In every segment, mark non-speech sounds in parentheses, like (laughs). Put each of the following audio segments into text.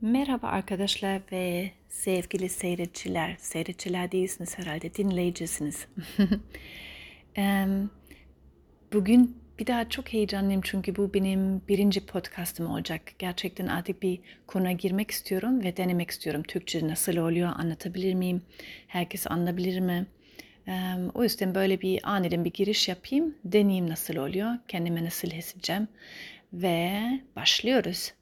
Merhaba arkadaşlar ve sevgili seyirciler. Seyirciler değilsiniz herhalde, dinleyicisiniz. (laughs) Bugün bir daha çok heyecanlıyım çünkü bu benim birinci podcastım olacak. Gerçekten artık bir konuya girmek istiyorum ve denemek istiyorum. Türkçe nasıl oluyor, anlatabilir miyim? Herkes anlayabilir mi? O yüzden böyle bir aniden bir giriş yapayım, deneyeyim nasıl oluyor, kendime nasıl hissedeceğim ve başlıyoruz.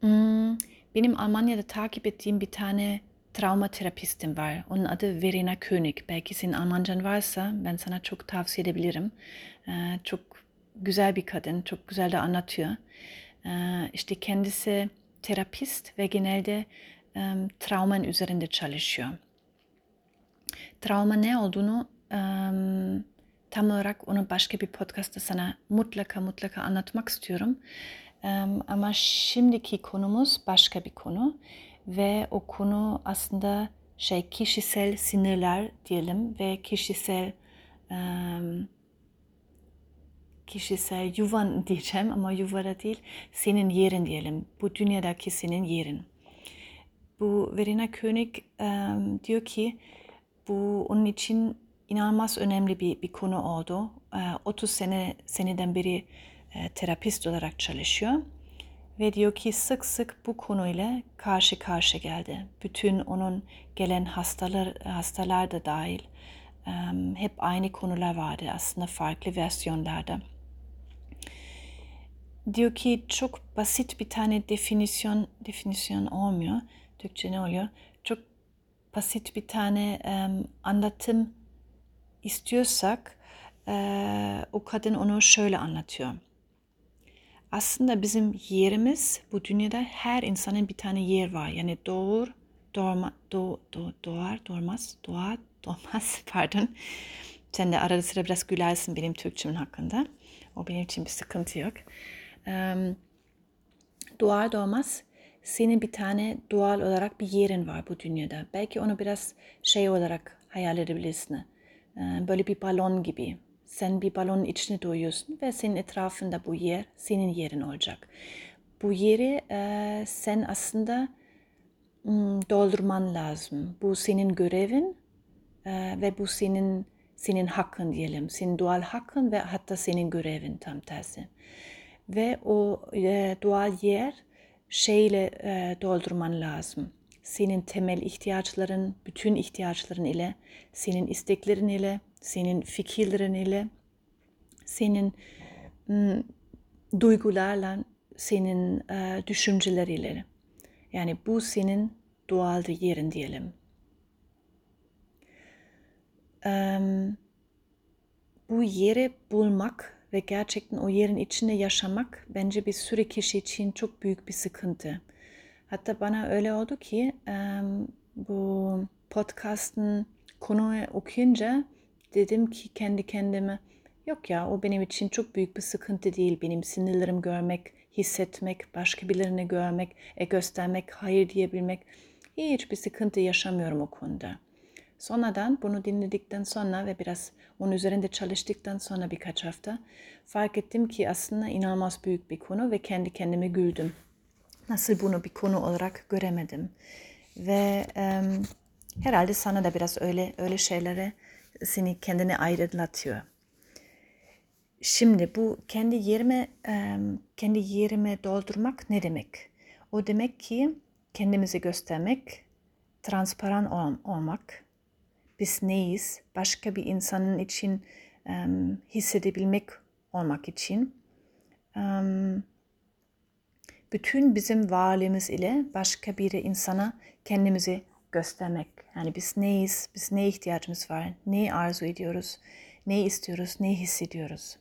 Hmm, Benim Almanya'da takip ettiğim bir tane travma terapistim var. Onun adı Verena König. Belki senin Almancan varsa ben sana çok tavsiye edebilirim. Ee, çok güzel bir kadın, çok güzel de anlatıyor. Ee, işte kendisi terapist ve genelde em, travmanın üzerinde çalışıyor. Travma ne olduğunu em, tam olarak onu başka bir podcastta sana mutlaka mutlaka anlatmak istiyorum. Ama şimdiki konumuz başka bir konu ve o konu aslında şey kişisel sinirler diyelim ve kişisel kişisel yuvan (laughs) diyeceğim ama yuvara değil senin yerin diyelim. Bu dünyadaki senin yerin. Bu Verena König diyor ki bu onun için inanılmaz önemli bir, bir konu oldu. Ee, 30 sene seneden beri e, terapist olarak çalışıyor. Ve diyor ki sık sık bu konuyla karşı karşı geldi. Bütün onun gelen hastalar, hastalar da dahil em, hep aynı konular vardı aslında farklı versiyonlarda. Diyor ki çok basit bir tane definisyon definisyon olmuyor. Türkçe ne oluyor? Çok basit bir tane em, anlatım istiyorsak eee, o kadın onu şöyle anlatıyor. Aslında bizim yerimiz bu dünyada her insanın bir tane yer var. Yani doğur, doğma, doğ, doğ, doğar, doğmaz, doğar, doğmaz (laughs) pardon. Sen de arada sıra biraz gülersin benim Türkçemin hakkında. O benim için bir sıkıntı yok. Em, doğar doğmaz senin bir tane doğal olarak bir yerin var bu dünyada. Belki onu biraz şey olarak hayal edebilirsin. Böyle bir balon gibi. Sen bir balonun içine doyuyorsun ve senin etrafında bu yer senin yerin olacak. Bu yeri e, sen aslında doldurman lazım. Bu senin görevin e, ve bu senin senin hakkın diyelim. Senin doğal hakkın ve hatta senin görevin tam tersi. Ve o e, doğal yer şeyle e, doldurman lazım. Senin temel ihtiyaçların, bütün ihtiyaçların ile, senin isteklerin ile, senin fikirlerin ile, senin mm, duygularla, senin e, düşünceleriyle. Yani bu senin doğal yerin diyelim. Em, bu yeri bulmak ve gerçekten o yerin içinde yaşamak bence bir sürü kişi için çok büyük bir sıkıntı. Hatta bana öyle oldu ki bu podcast'ın konuyu okuyunca dedim ki kendi kendime yok ya o benim için çok büyük bir sıkıntı değil. Benim sinirlerim görmek, hissetmek, başka birilerini görmek, e göstermek, hayır diyebilmek hiçbir sıkıntı yaşamıyorum o konuda. Sonradan bunu dinledikten sonra ve biraz onun üzerinde çalıştıktan sonra birkaç hafta fark ettim ki aslında inanılmaz büyük bir konu ve kendi kendime güldüm. Nasıl bunu bir konu olarak göremedim. Ve em, herhalde sana da biraz öyle öyle şeylere seni kendine aydınlatıyor. Şimdi bu kendi yerime em, kendi yerime doldurmak ne demek? O demek ki kendimizi göstermek, transparan ol- olmak, biz neyiz, başka bir insanın için em, hissedebilmek olmak için em, bütün bizim varlığımız ile başka bir insana kendimizi göstermek. Yani biz neyiz, biz ne ihtiyacımız var, neyi arzu ediyoruz, ne istiyoruz, ne hissediyoruz.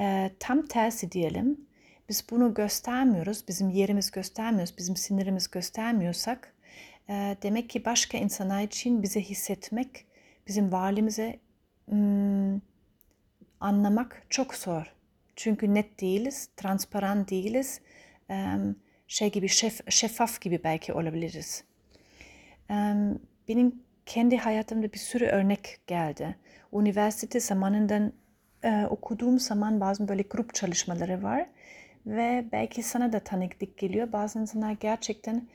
Ee, tam tersi diyelim. Biz bunu göstermiyoruz, bizim yerimiz göstermiyoruz, bizim sinirimiz göstermiyorsak e, demek ki başka insanlar için bize hissetmek, bizim varlığımızı hmm, anlamak çok zor. Çünkü net değiliz, transparan değiliz, şey gibi şef, şeffaf gibi belki olabiliriz. Benim kendi hayatımda bir sürü örnek geldi. Üniversite zamanından e, okuduğum zaman bazı böyle grup çalışmaları var. ve belki sana da tanıklık geliyor. Bazı insanlar gerçekten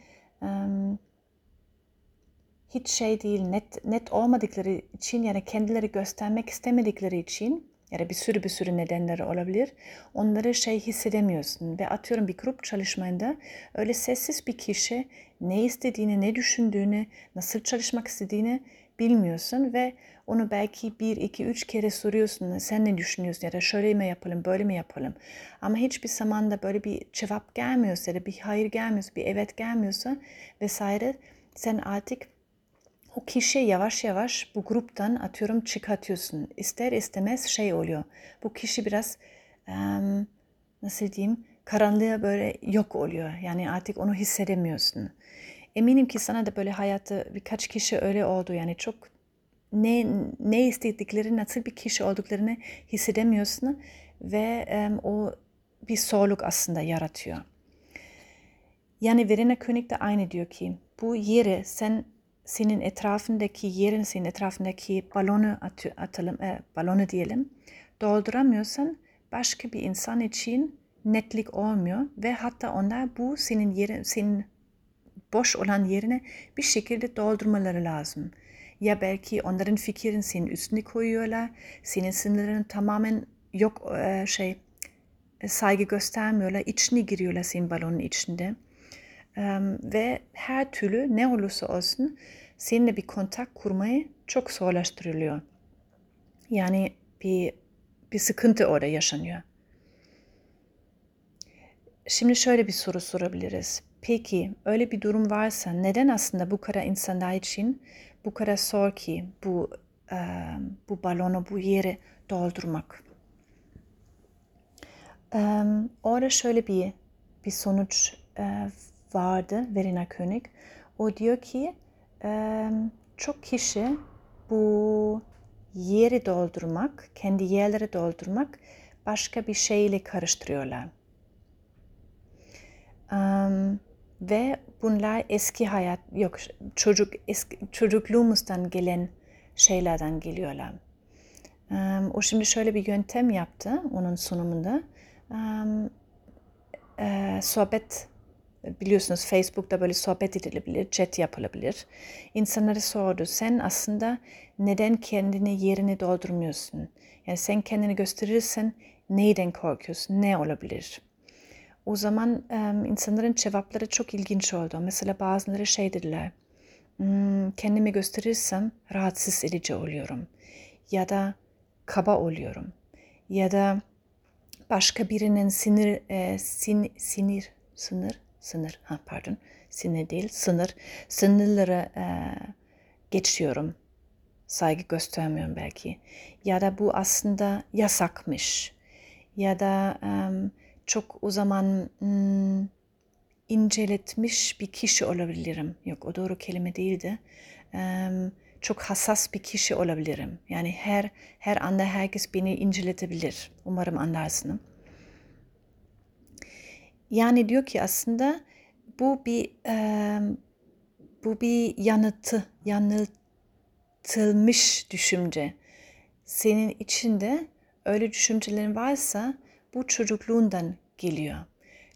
hiç şey değil, net net olmadıkları için yani kendileri göstermek istemedikleri için ya da bir sürü bir sürü nedenleri olabilir. Onları şey hissedemiyorsun ve atıyorum bir grup çalışmayında öyle sessiz bir kişi ne istediğini, ne düşündüğünü, nasıl çalışmak istediğini bilmiyorsun ve onu belki bir, iki, üç kere soruyorsun. Sen ne düşünüyorsun ya da şöyle mi yapalım, böyle mi yapalım? Ama hiçbir zaman da böyle bir cevap gelmiyorsa ya da bir hayır gelmiyorsa, bir evet gelmiyorsa vesaire sen artık o kişi yavaş yavaş bu gruptan atıyorum çıkartıyorsun. İster istemez şey oluyor. Bu kişi biraz em, nasıl diyeyim karanlığa böyle yok oluyor. Yani artık onu hissedemiyorsun. Eminim ki sana da böyle hayatta birkaç kişi öyle oldu. Yani çok ne ne istedikleri, nasıl bir kişi olduklarını hissedemiyorsun ve em, o bir zorluk aslında yaratıyor. Yani Verena König de aynı diyor ki bu yeri sen senin etrafındaki yerin, senin etrafındaki balonu at, atalım, e, balonu diyelim, dolduramıyorsan başka bir insan için netlik olmuyor ve hatta onlar bu senin yerin, senin boş olan yerine bir şekilde doldurmaları lazım. Ya belki onların fikrin senin üstüne koyuyorlar, senin sınırların tamamen yok e, şey e, saygı göstermiyorlar, içine giriyorlar senin balonun içinde. Ve her türlü ne olursa olsun seninle bir kontak kurmayı çok zorlaştırılıyor. Yani bir bir sıkıntı orada yaşanıyor. Şimdi şöyle bir soru sorabiliriz. Peki öyle bir durum varsa neden aslında bu kadar insanlar için bu kadar zor ki bu e, bu balonu bu yeri doldurmak? E, orada şöyle bir bir sonuç e, vardı Verena König. O diyor ki çok kişi bu yeri doldurmak, kendi yerleri doldurmak başka bir şeyle karıştırıyorlar. Um, ve bunlar eski hayat, yok çocuk eski, çocukluğumuzdan gelen şeylerden geliyorlar. Um, o şimdi şöyle bir yöntem yaptı onun sunumunda. Um, e, sohbet biliyorsunuz Facebook'ta böyle sohbet edilebilir, chat yapılabilir. İnsanlara sordu. Sen aslında neden kendini yerini doldurmuyorsun? Yani sen kendini gösterirsen neyden korkuyorsun? Ne olabilir? O zaman insanların cevapları çok ilginç oldu. Mesela bazıları şey dediler. Hmm, kendimi gösterirsem rahatsız edici oluyorum. Ya da kaba oluyorum. Ya da başka birinin sinir, e, sin, sinir, sınır, sınır, ha pardon, sinir değil, sınır, sınırları e, geçiyorum. Saygı göstermiyorum belki. Ya da bu aslında yasakmış. Ya da e, çok o zaman hmm, inceletmiş bir kişi olabilirim. Yok o doğru kelime değildi. E, çok hassas bir kişi olabilirim. Yani her her anda herkes beni inceletebilir. Umarım anlarsın. Yani diyor ki aslında bu bir e, bu bir yanıtı, yanıltılmış düşünce. Senin içinde öyle düşüncelerin varsa bu çocukluğundan geliyor.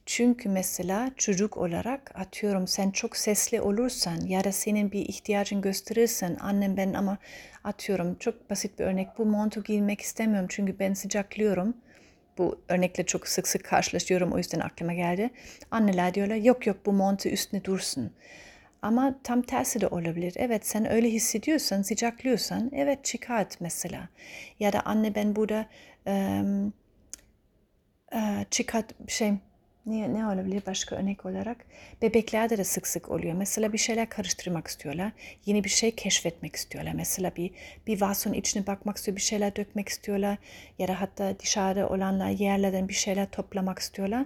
Çünkü mesela çocuk olarak atıyorum sen çok sesli olursan ya da senin bir ihtiyacın gösterirsen annem ben ama atıyorum çok basit bir örnek bu montu giymek istemiyorum çünkü ben sıcaklıyorum bu örnekle çok sık sık karşılaşıyorum o yüzden aklıma geldi. Anneler diyorlar yok yok bu montu üstüne dursun. Ama tam tersi de olabilir. Evet sen öyle hissediyorsan, sıcaklıyorsan evet çıkart mesela. Ya da anne ben burada e, e, çıkart şey ne, ne olabilir başka örnek olarak? Bebeklerde de sık sık oluyor. Mesela bir şeyler karıştırmak istiyorlar. Yeni bir şey keşfetmek istiyorlar. Mesela bir, bir vason içine bakmak istiyor, bir şeyler dökmek istiyorlar. Ya da hatta dışarıda olanlar yerlerden bir şeyler toplamak istiyorlar.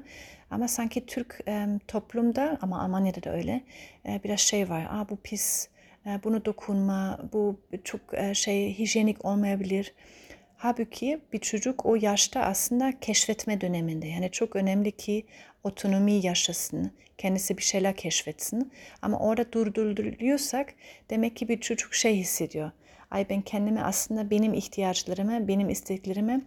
Ama sanki Türk e, toplumda ama Almanya'da da öyle e, biraz şey var. Aa bu pis, e, bunu dokunma, bu çok e, şey hijyenik olmayabilir. Halbuki bir çocuk o yaşta aslında keşfetme döneminde. Yani çok önemli ki otonomi yaşasın, kendisi bir şeyler keşfetsin. Ama orada durduruyorsak demek ki bir çocuk şey hissediyor. Ay ben kendimi aslında benim ihtiyaçlarımı, benim isteklerimi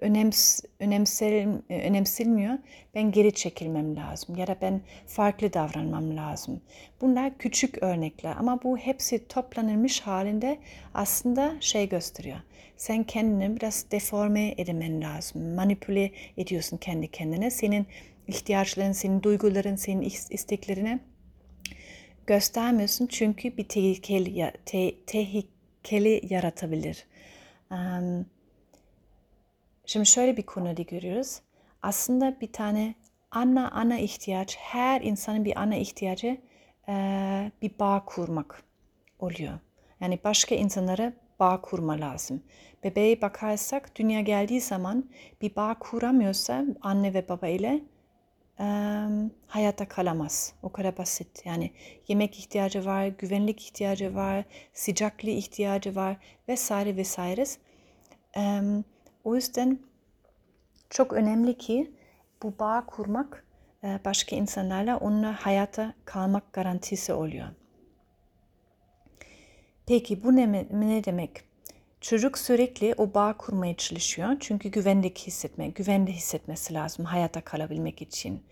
önems, önemsel, önemsilmiyor. Ben geri çekilmem lazım ya da ben farklı davranmam lazım. Bunlar küçük örnekler ama bu hepsi toplanılmış halinde aslında şey gösteriyor. Sen kendini biraz deforme edemen lazım. Manipüle ediyorsun kendi kendine. Senin ihtiyaçların, senin duyguların, senin isteklerini göstermiyorsun çünkü bir tehlikeli, te, tehlikeli yaratabilir. Um, Şimdi şöyle bir konuda görüyoruz. Aslında bir tane ana ana ihtiyaç, her insanın bir ana ihtiyacı bir bağ kurmak oluyor. Yani başka insanlara bağ kurma lazım. Bebeğe bakarsak dünya geldiği zaman bir bağ kuramıyorsa anne ve baba ile e, hayatta kalamaz. O kadar basit. Yani yemek ihtiyacı var, güvenlik ihtiyacı var, sıcaklığı ihtiyacı var vesaire vesaire. E, o yüzden çok önemli ki bu bağ kurmak e, başka insanlarla onunla hayata kalmak garantisi oluyor. Peki bu ne, ne demek? Çocuk sürekli o bağ kurmaya çalışıyor. Çünkü güvenlik hissetme, güvende hissetmesi lazım hayata kalabilmek için.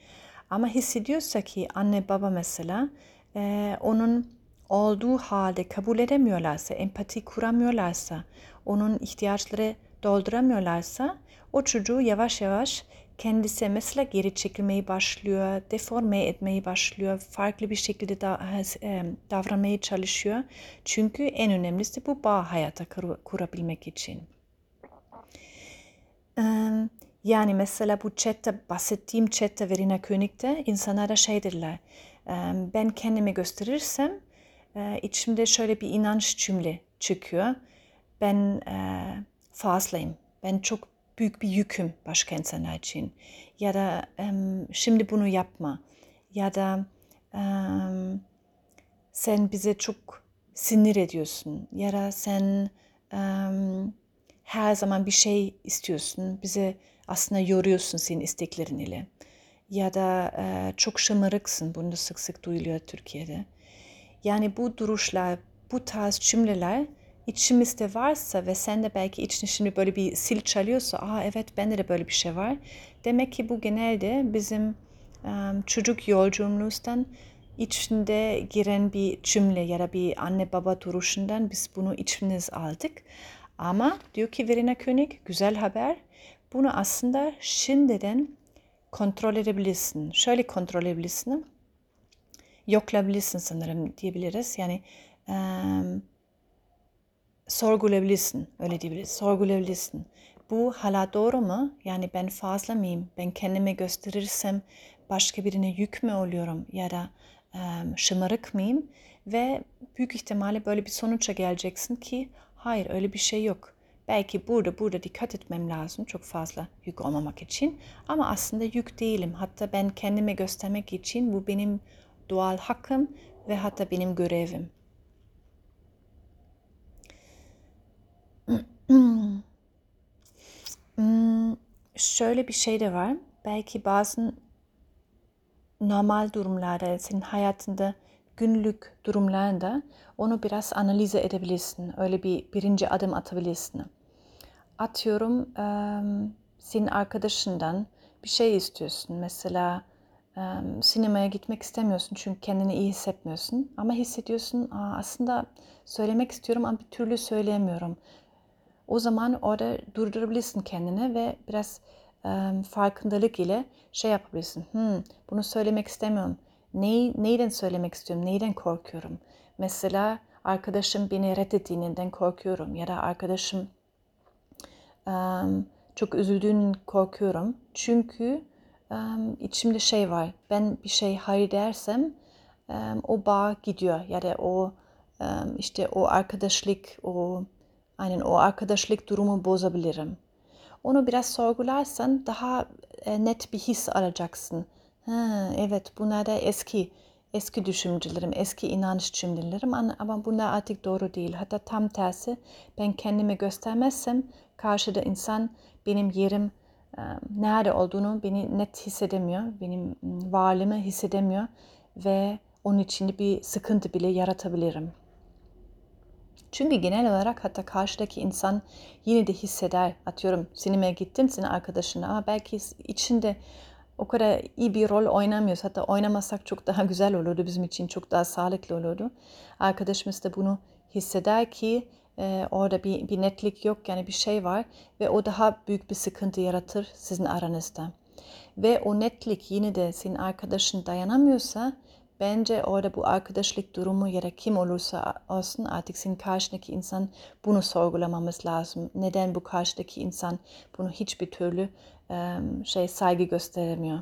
Ama hissediyorsa ki anne baba mesela e, onun olduğu halde kabul edemiyorlarsa, empati kuramıyorlarsa, onun ihtiyaçları dolduramıyorlarsa o çocuğu yavaş yavaş kendisi mesela geri çekilmeyi başlıyor, deforme etmeyi başlıyor, farklı bir şekilde da, e, davranmaya çalışıyor. Çünkü en önemlisi bu bağ hayata kur, kurabilmek için. Yani mesela bu chatte, bahsettiğim chatte Verena König'de insanlara şey dediler. Ben kendimi gösterirsem içimde şöyle bir inanç cümle çıkıyor. Ben fazlayım. Ben çok büyük bir yüküm başka insanlar için. Ya da şimdi bunu yapma. Ya da sen bize çok sinir ediyorsun. Ya da sen her zaman bir şey istiyorsun. Bize aslında yoruyorsun senin isteklerin ile. Ya da e, çok şımarıksın. Bunu sık sık duyuluyor Türkiye'de. Yani bu duruşlar, bu tarz cümleler içimizde varsa ve sen de belki içinde şimdi böyle bir sil çalıyorsa, aa evet bende de böyle bir şey var. Demek ki bu genelde bizim um, çocuk yolculuğumuzdan içinde giren bir cümle ya da bir anne baba duruşundan biz bunu içimiz aldık. Ama diyor ki Verena König güzel haber. Bunu aslında şimdiden kontrol edebilirsin. Şöyle kontrol edebilirsin. Yoklayabilirsin sanırım diyebiliriz. Yani um, sorgulayabilirsin. Öyle diyebiliriz. Sorgulayabilirsin. Bu hala doğru mu? Yani ben fazla mıyım? Ben kendime gösterirsem başka birine yük mü oluyorum? Ya da um, şımarık mıyım? Ve büyük ihtimalle böyle bir sonuça geleceksin ki hayır öyle bir şey yok. Belki burada burada dikkat etmem lazım çok fazla yük olmamak için. Ama aslında yük değilim. Hatta ben kendime göstermek için bu benim doğal hakkım ve hatta benim görevim. Hmm. Hmm, şöyle bir şey de var. Belki bazı normal durumlarda, senin hayatında günlük durumlarında onu biraz analize edebilirsin. Öyle bir birinci adım atabilirsin. Atıyorum senin arkadaşından bir şey istiyorsun. Mesela sinemaya gitmek istemiyorsun çünkü kendini iyi hissetmiyorsun. Ama hissediyorsun aslında söylemek istiyorum ama bir türlü söyleyemiyorum. O zaman orada durdurabilirsin kendini ve biraz e, farkındalık ile şey yapabilirsin. Hmm, bunu söylemek istemiyorum. Neyi, neyden söylemek istiyorum? Neyden korkuyorum? Mesela arkadaşım beni reddettiğinden korkuyorum ya da arkadaşım um, çok üzüldüğünün korkuyorum. Çünkü um, içimde şey var. Ben bir şey hayır dersem um, o bağ gidiyor ya da o um, işte o arkadaşlık, o aynen o arkadaşlık durumu bozabilirim. Onu biraz sorgularsan daha e, net bir his alacaksın. Ha, evet bunlar da eski eski düşüncelerim, eski inanç cümlelerim ama bunlar artık doğru değil. Hatta tam tersi ben kendimi göstermezsem karşıda insan benim yerim e, nerede olduğunu beni net hissedemiyor. Benim varlığımı hissedemiyor ve onun içinde bir sıkıntı bile yaratabilirim. Çünkü genel olarak hatta karşıdaki insan yine de hisseder. Atıyorum sinemaya gittin senin arkadaşına ama belki içinde o kadar iyi bir rol oynamıyoruz. Hatta oynamasak çok daha güzel olurdu bizim için çok daha sağlıklı olurdu. Arkadaşımız da bunu hisseder ki e, orada bir, bir netlik yok yani bir şey var ve o daha büyük bir sıkıntı yaratır sizin aranızda. Ve o netlik yine de senin arkadaşın dayanamıyorsa bence orada bu arkadaşlık durumu ya da kim olursa olsun artık senin karşındaki insan bunu sorgulamamız lazım. Neden bu karşıdaki insan bunu hiçbir türlü şey saygı gösteremiyor.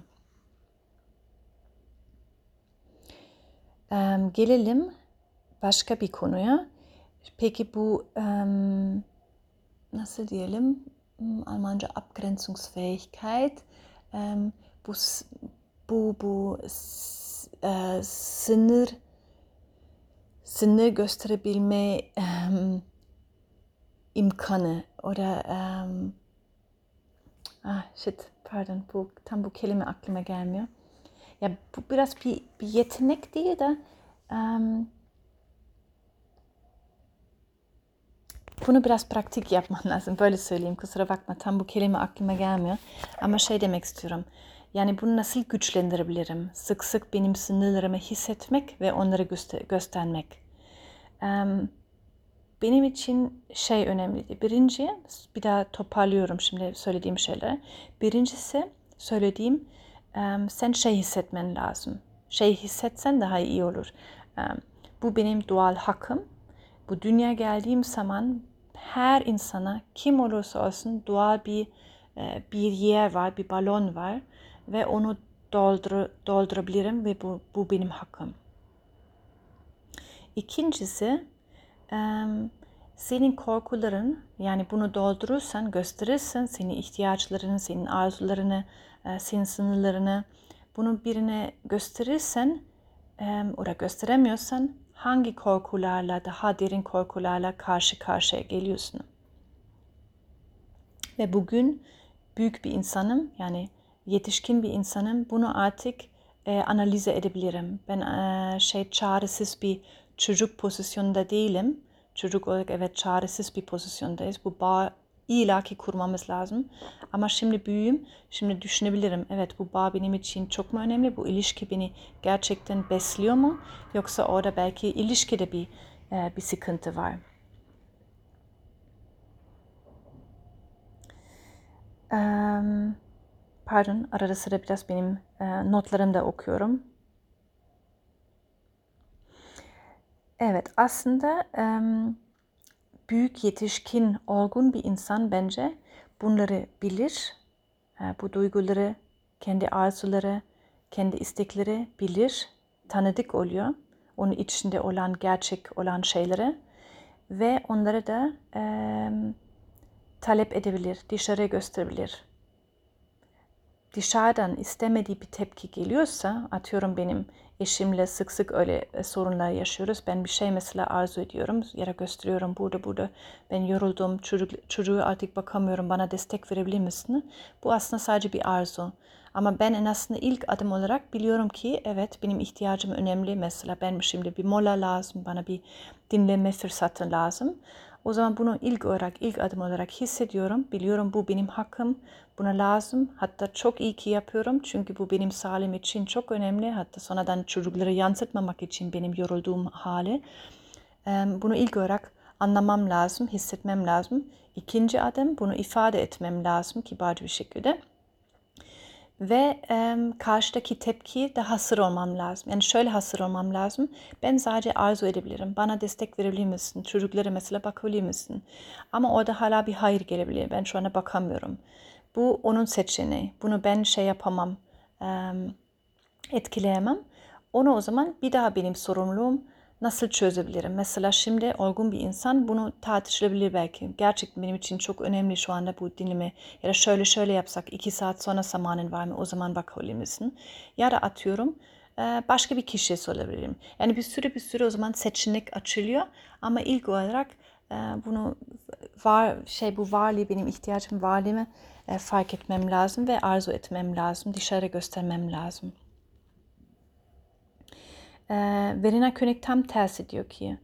Gelelim başka bir konuya. Peki bu nasıl diyelim Almanca Abgrenzungsfähigkeit bu bu bu e, sınır sınır gösterebilme um, imkanı da um, ah shit pardon bu tam bu kelime aklıma gelmiyor. Ya bu biraz bir, bir yetenek değil de um, bunu biraz pratik yapman lazım. Böyle söyleyeyim kusura bakma tam bu kelime aklıma gelmiyor. Ama şey demek istiyorum. Yani bunu nasıl güçlendirebilirim? Sık sık benim sınırlarımı hissetmek ve onları göster göstermek. Um, benim için şey önemliydi. Birinci, bir daha toparlıyorum şimdi söylediğim şeyler. Birincisi söylediğim, um, sen şey hissetmen lazım. Şey hissetsen daha iyi olur. Um, bu benim doğal hakkım. Bu dünya geldiğim zaman her insana kim olursa olsun doğal bir bir yer var, bir balon var ve onu doldur, doldurabilirim ve bu, bu benim hakkım. İkincisi senin korkuların yani bunu doldurursan gösterirsen senin ihtiyaçlarını, senin arzularını, senin sınırlarını bunu birine gösterirsen o da gösteremiyorsan hangi korkularla, daha derin korkularla karşı karşıya geliyorsun. Ve bugün büyük bir insanım yani yetişkin bir insanım. Bunu artık e, analize edebilirim. Ben e, şey çaresiz bir çocuk pozisyonda değilim. Çocuk olarak evet çaresiz bir pozisyondayız. Bu bağ ilaki kurmamız lazım. Ama şimdi büyüğüm, şimdi düşünebilirim. Evet bu bağ benim için çok mu önemli? Bu ilişki beni gerçekten besliyor mu? Yoksa orada belki ilişkide bir e, bir sıkıntı var. Um, pardon arada sıra biraz benim e, notlarımı da okuyorum. Evet aslında e, büyük yetişkin olgun bir insan bence bunları bilir. E, bu duyguları, kendi arzuları, kendi istekleri bilir, tanıdık oluyor. Onun içinde olan gerçek olan şeyleri ve onları da e, talep edebilir, dışarı gösterebilir dışarıdan istemediği bir tepki geliyorsa, atıyorum benim eşimle sık sık öyle e, sorunlar yaşıyoruz. Ben bir şey mesela arzu ediyorum ya da gösteriyorum burada burada ben yoruldum, çocuk, çocuğu artık bakamıyorum bana destek verebilir misin? Bu aslında sadece bir arzu. Ama ben en aslında ilk adım olarak biliyorum ki evet benim ihtiyacım önemli. Mesela ben şimdi bir mola lazım, bana bir dinleme fırsatı lazım. O zaman bunu ilk olarak, ilk adım olarak hissediyorum. Biliyorum bu benim hakkım, buna lazım. Hatta çok iyi ki yapıyorum çünkü bu benim sağlığım için çok önemli. Hatta sonradan çocukları yansıtmamak için benim yorulduğum hali. Bunu ilk olarak anlamam lazım, hissetmem lazım. İkinci adım bunu ifade etmem lazım kibarca bir şekilde ve e, karşıdaki tepki de hasır olmam lazım. Yani şöyle hasır olmam lazım. Ben sadece arzu edebilirim. Bana destek verebilir misin? Çocuklara mesela bakabilir misin? Ama orada hala bir hayır gelebilir. Ben şu anda bakamıyorum. Bu onun seçeneği. Bunu ben şey yapamam, e, etkileyemem. Onu o zaman bir daha benim sorumluluğum nasıl çözebilirim? Mesela şimdi olgun bir insan bunu tartışılabilir belki. Gerçekten benim için çok önemli şu anda bu dinleme. Ya da şöyle şöyle yapsak iki saat sonra zamanın var mı? O zaman bakabilir misin? Ya da atıyorum başka bir kişiye sorabilirim. Yani bir sürü bir sürü o zaman seçenek açılıyor. Ama ilk olarak bunu var şey bu varlığı benim ihtiyacım varlığımı fark etmem lazım ve arzu etmem lazım. Dışarı göstermem lazım. E, Verena König tam tersi ki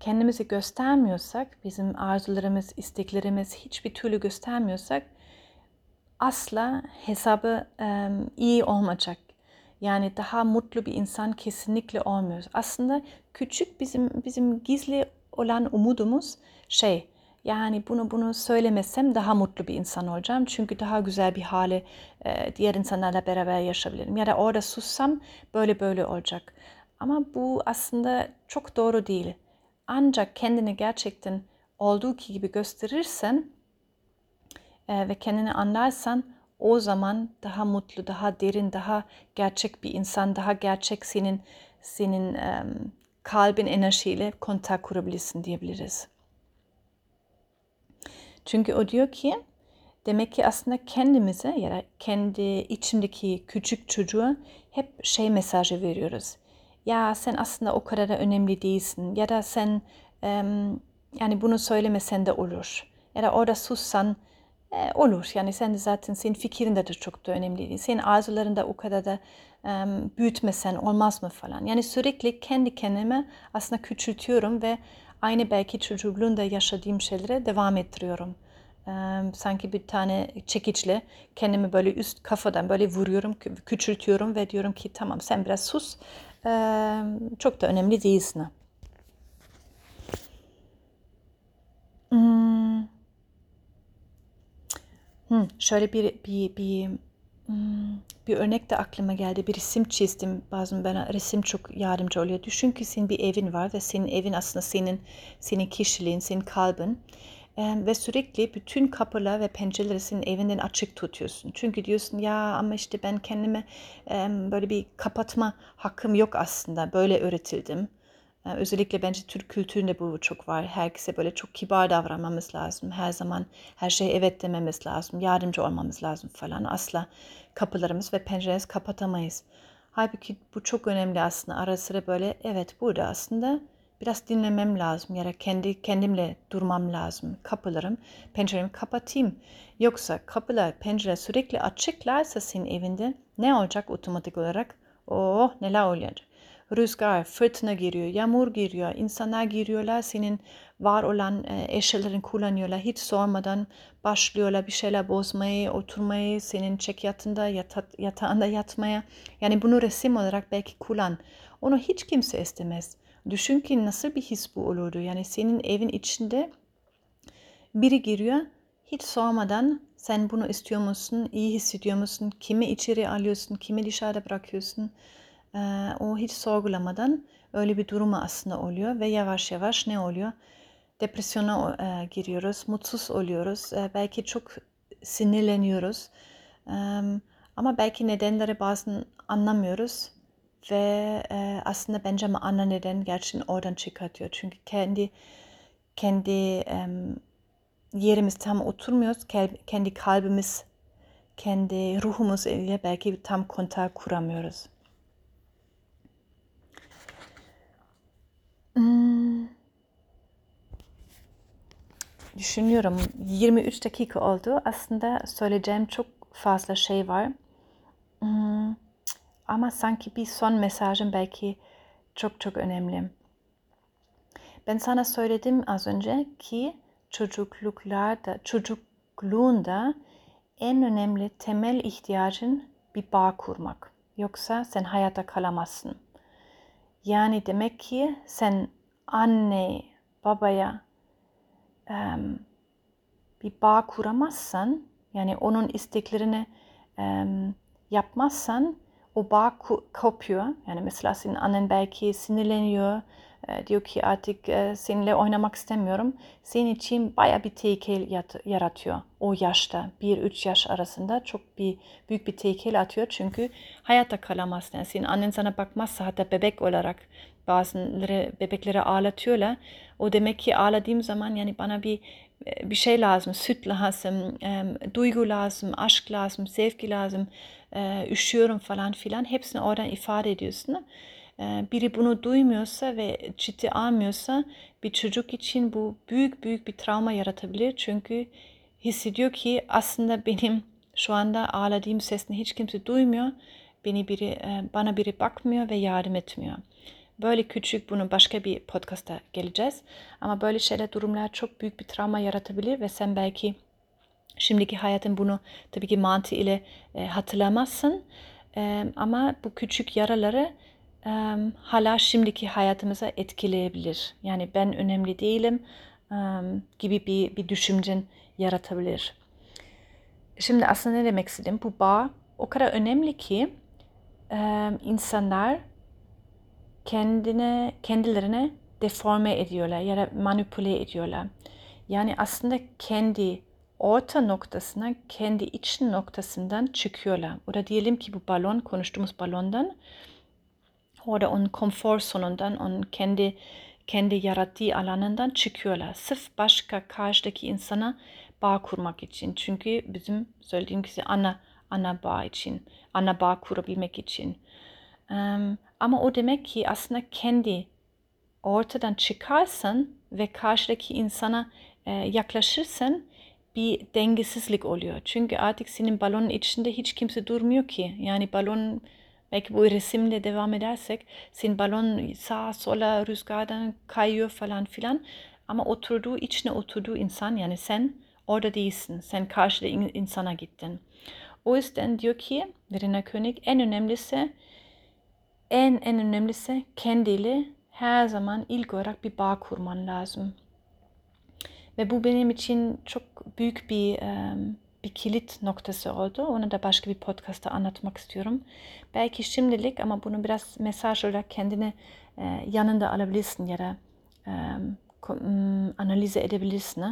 kendimizi göstermiyorsak, bizim arzularımız, isteklerimiz hiçbir türlü göstermiyorsak asla hesabı e, iyi olmayacak. Yani daha mutlu bir insan kesinlikle olmuyoruz. Aslında küçük bizim bizim gizli olan umudumuz şey yani bunu bunu söylemesem daha mutlu bir insan olacağım. Çünkü daha güzel bir hale e, diğer insanlarla beraber yaşayabilirim. Ya da orada sussam böyle böyle olacak. Ama bu aslında çok doğru değil. Ancak kendini gerçekten olduğu gibi gösterirsen e, ve kendini anlarsan o zaman daha mutlu, daha derin, daha gerçek bir insan, daha gerçek senin senin um, kalbin enerjiyle kontak kurabilirsin diyebiliriz. Çünkü o diyor ki demek ki aslında kendimize ya da kendi içimdeki küçük çocuğa hep şey mesajı veriyoruz. Ya sen aslında o kadar da önemli değilsin ya da sen um, yani bunu söylemesen de olur. Ya da orada sussan e, olur. Yani sen de zaten senin fikrin de çok da önemli değil. Senin arzuların da o kadar da e, büyütmesen olmaz mı falan. Yani sürekli kendi kendime aslında küçültüyorum ve aynı belki çocukluğunda yaşadığım şeylere devam ettiriyorum. E, sanki bir tane çekiçle kendimi böyle üst kafadan böyle vuruyorum, küçültüyorum ve diyorum ki tamam sen biraz sus. E, çok da önemli değilsin. Hmm. Hmm, şöyle bir bir bir hmm, bir örnek de aklıma geldi. Bir resim çizdim. Bazen bana resim çok yardımcı oluyor. Düşün ki senin bir evin var ve senin evin aslında senin senin kişiliğin, senin kalbin. Ve sürekli bütün kapılar ve pencereleri senin evinden açık tutuyorsun. Çünkü diyorsun ya ama işte ben kendime böyle bir kapatma hakkım yok aslında. Böyle öğretildim. Özellikle bence Türk kültüründe bu çok var. Herkese böyle çok kibar davranmamız lazım. Her zaman her şeye evet dememiz lazım. Yardımcı olmamız lazım falan. Asla kapılarımız ve penceremizi kapatamayız. Halbuki bu çok önemli aslında. Ara sıra böyle evet burada aslında biraz dinlemem lazım ya da kendi kendimle durmam lazım. Kapılarım, penceremi kapatayım. Yoksa kapılar, pencere sürekli açıklarsa senin evinde ne olacak otomatik olarak? Oh neler olacak? rüzgar, fırtına giriyor, yağmur giriyor, insanlar giriyorlar, senin var olan e, eşyalarını kullanıyorlar. Hiç sormadan başlıyorlar bir şeyler bozmayı, oturmayı, senin çek yatında, yata, yatağında yatmaya. Yani bunu resim olarak belki kullan. Onu hiç kimse istemez. Düşün ki nasıl bir his bu olurdu. Yani senin evin içinde biri giriyor, hiç sormadan sen bunu istiyor musun, iyi hissediyor musun, kimi içeri alıyorsun, kimi dışarıda bırakıyorsun e, o hiç sorgulamadan öyle bir duruma aslında oluyor ve yavaş yavaş ne oluyor? Depresyona e, giriyoruz, mutsuz oluyoruz, e, belki çok sinirleniyoruz e, ama belki nedenleri bazen anlamıyoruz ve e, aslında bence ana neden gerçekten oradan çıkartıyor. Çünkü kendi kendi e, yerimiz tam oturmuyoruz, kendi kalbimiz, kendi ruhumuz ile belki tam kontak kuramıyoruz. Hmm. Düşünüyorum 23 dakika oldu. Aslında söyleyeceğim çok fazla şey var. Hmm. Ama sanki bir son mesajım belki çok çok önemli. Ben sana söyledim az önce ki çocukluklarda, çocukluğunda en önemli temel ihtiyacın bir bağ kurmak. Yoksa sen hayata kalamazsın. Yani demek ki sen anne, babaya um, bir bağ kuramazsan, yani onun isteklerini um, yapmazsan o bağ kopuyor. Yani mesela senin annen belki sinirleniyor, e, diyor ki artık e, seninle oynamak istemiyorum. Senin için baya bir tehlike yaratıyor o yaşta. 1-3 yaş arasında çok bir büyük bir tehlike atıyor. Çünkü hayata kalamazsın. Yani senin annen sana bakmazsa hatta bebek olarak bazıları bebekleri ağlatıyorlar. O demek ki ağladığım zaman yani bana bir bir şey lazım, süt lazım, e, duygu lazım, aşk lazım, sevgi lazım, e, üşüyorum falan filan. Hepsini oradan ifade ediyorsun. Ee, biri bunu duymuyorsa ve ciddi almıyorsa bir çocuk için bu büyük büyük bir travma yaratabilir. Çünkü hissediyor ki aslında benim şu anda ağladığım sesini hiç kimse duymuyor. Beni biri, e, bana biri bakmıyor ve yardım etmiyor. Böyle küçük bunu başka bir podcast'a geleceğiz. Ama böyle şeyler durumlar çok büyük bir travma yaratabilir ve sen belki şimdiki hayatın bunu tabii ki mantığı ile e, hatırlamazsın. E, ama bu küçük yaraları e, hala şimdiki hayatımıza etkileyebilir. Yani ben önemli değilim e, gibi bir, bir düşüncen yaratabilir. Şimdi aslında ne demek istedim? Bu bağ o kadar önemli ki e, insanlar kendine kendilerine deforme ediyorlar ya da manipüle ediyorlar. Yani aslında kendi orta noktasına, kendi iç noktasından çıkıyorlar. Oder diyelim ki bu balon, konuştuğumuz balondan oder onun konfor zonundan, onun kendi kendi yarattığı alanından çıkıyorlar. Sırf başka karşıdaki insana bağ kurmak için. Çünkü bizim söylediğim gibi ana ana bağ için, ana bağ kurabilmek için. Ama o demek ki aslında kendi ortadan çıkarsan ve karşıdaki insana e, yaklaşırsan bir dengesizlik oluyor. Çünkü artık senin balonun içinde hiç kimse durmuyor ki. Yani balon belki bu resimle devam edersek senin balon sağa sola rüzgardan kayıyor falan filan. Ama oturduğu içine oturduğu insan yani sen orada değilsin. Sen karşıda insana gittin. O yüzden diyor ki Verena König en önemlisi en en önemlisi kendiyle her zaman ilk olarak bir bağ kurman lazım. Ve bu benim için çok büyük bir bir kilit noktası oldu. Onu da başka bir podcast'ta anlatmak istiyorum. Belki şimdilik ama bunu biraz mesaj olarak kendine yanında alabilirsin ya da analize edebilirsin.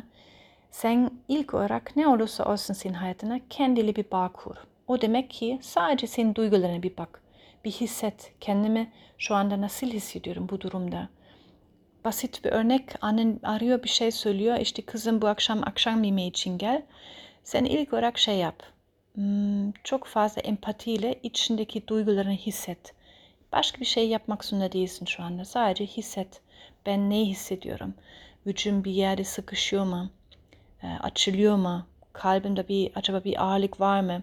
Sen ilk olarak ne olursa olsun senin hayatına kendili bir bağ kur. O demek ki sadece senin duygularına bir bak. Bir hisset. Kendimi şu anda nasıl hissediyorum bu durumda basit bir örnek. Annen arıyor bir şey söylüyor. İşte kızım bu akşam akşam yemeği için gel. Sen ilk olarak şey yap. Hmm, çok fazla empatiyle içindeki duygularını hisset. Başka bir şey yapmak zorunda değilsin şu anda. Sadece hisset. Ben ne hissediyorum? Vücudum bir yerde sıkışıyor mu? E, açılıyor mu? Kalbimde bir acaba bir ağırlık var mı?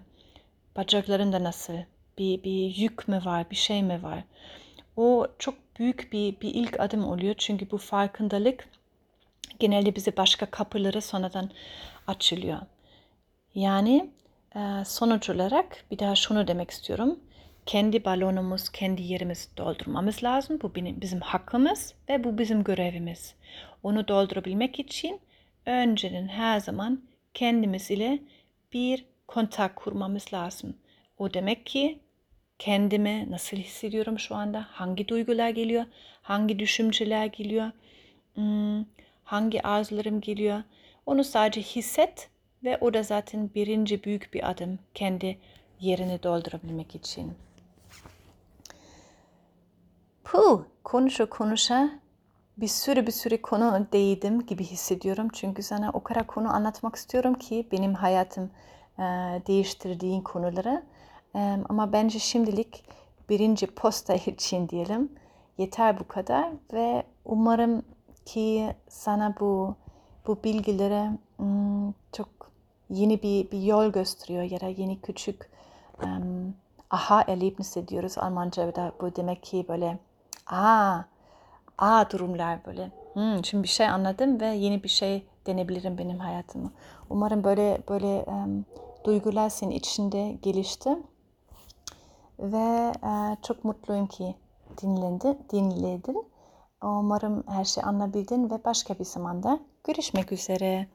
Bacaklarında nasıl? Bir, bir yük mü var? Bir şey mi var? O çok büyük bir, bir ilk adım oluyor. Çünkü bu farkındalık genelde bize başka kapıları sonradan açılıyor. Yani e, sonuç olarak bir daha şunu demek istiyorum. Kendi balonumuz, kendi yerimiz doldurmamız lazım. Bu bizim hakkımız ve bu bizim görevimiz. Onu doldurabilmek için önceden her zaman kendimiz ile bir kontak kurmamız lazım. O demek ki kendimi nasıl hissediyorum şu anda, hangi duygular geliyor, hangi düşünceler geliyor, hmm, hangi arzularım geliyor. Onu sadece hisset ve o da zaten birinci büyük bir adım kendi yerini doldurabilmek için. Puh, konuşa konuşa bir sürü bir sürü konu değdim gibi hissediyorum. Çünkü sana o kadar konu anlatmak istiyorum ki benim hayatım değiştirdiğin konuları. Ama bence şimdilik birinci posta (laughs) için diyelim yeter bu kadar ve umarım ki sana bu bu bilgileri çok yeni bir, bir yol gösteriyor ya da yeni küçük um, aha erlebnisse diyoruz Almanca'da bu demek ki böyle aa aa durumlar böyle hmm, şimdi bir şey anladım ve yeni bir şey denebilirim benim hayatımı. Umarım böyle böyle um, duygular senin içinde gelişti. Ve e, çok mutluyum ki dinlendi, dinledin. Umarım her şeyi anlabildin ve başka bir zamanda görüşmek üzere.